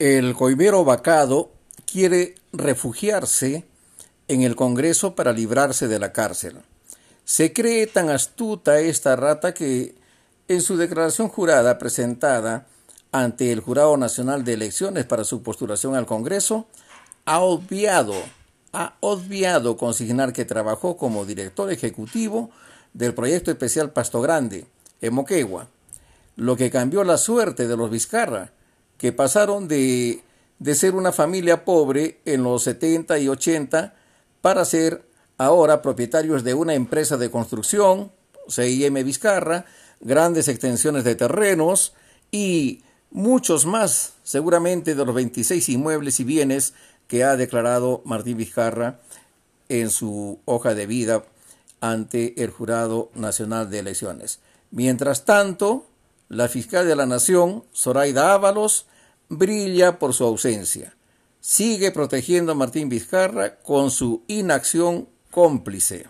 El coimero vacado quiere refugiarse en el Congreso para librarse de la cárcel. Se cree tan astuta esta rata que en su declaración jurada presentada ante el Jurado Nacional de Elecciones para su postulación al Congreso, ha obviado, ha obviado consignar que trabajó como director ejecutivo del proyecto especial Pasto Grande, en Moquegua, lo que cambió la suerte de los Vizcarra, que pasaron de, de ser una familia pobre en los 70 y 80 para ser ahora propietarios de una empresa de construcción, CIM Vizcarra, grandes extensiones de terrenos y muchos más, seguramente de los 26 inmuebles y bienes que ha declarado Martín Vizcarra en su hoja de vida ante el Jurado Nacional de Elecciones. Mientras tanto, la fiscal de la Nación, Zoraida Ábalos, brilla por su ausencia. Sigue protegiendo a Martín Vizcarra con su inacción cómplice.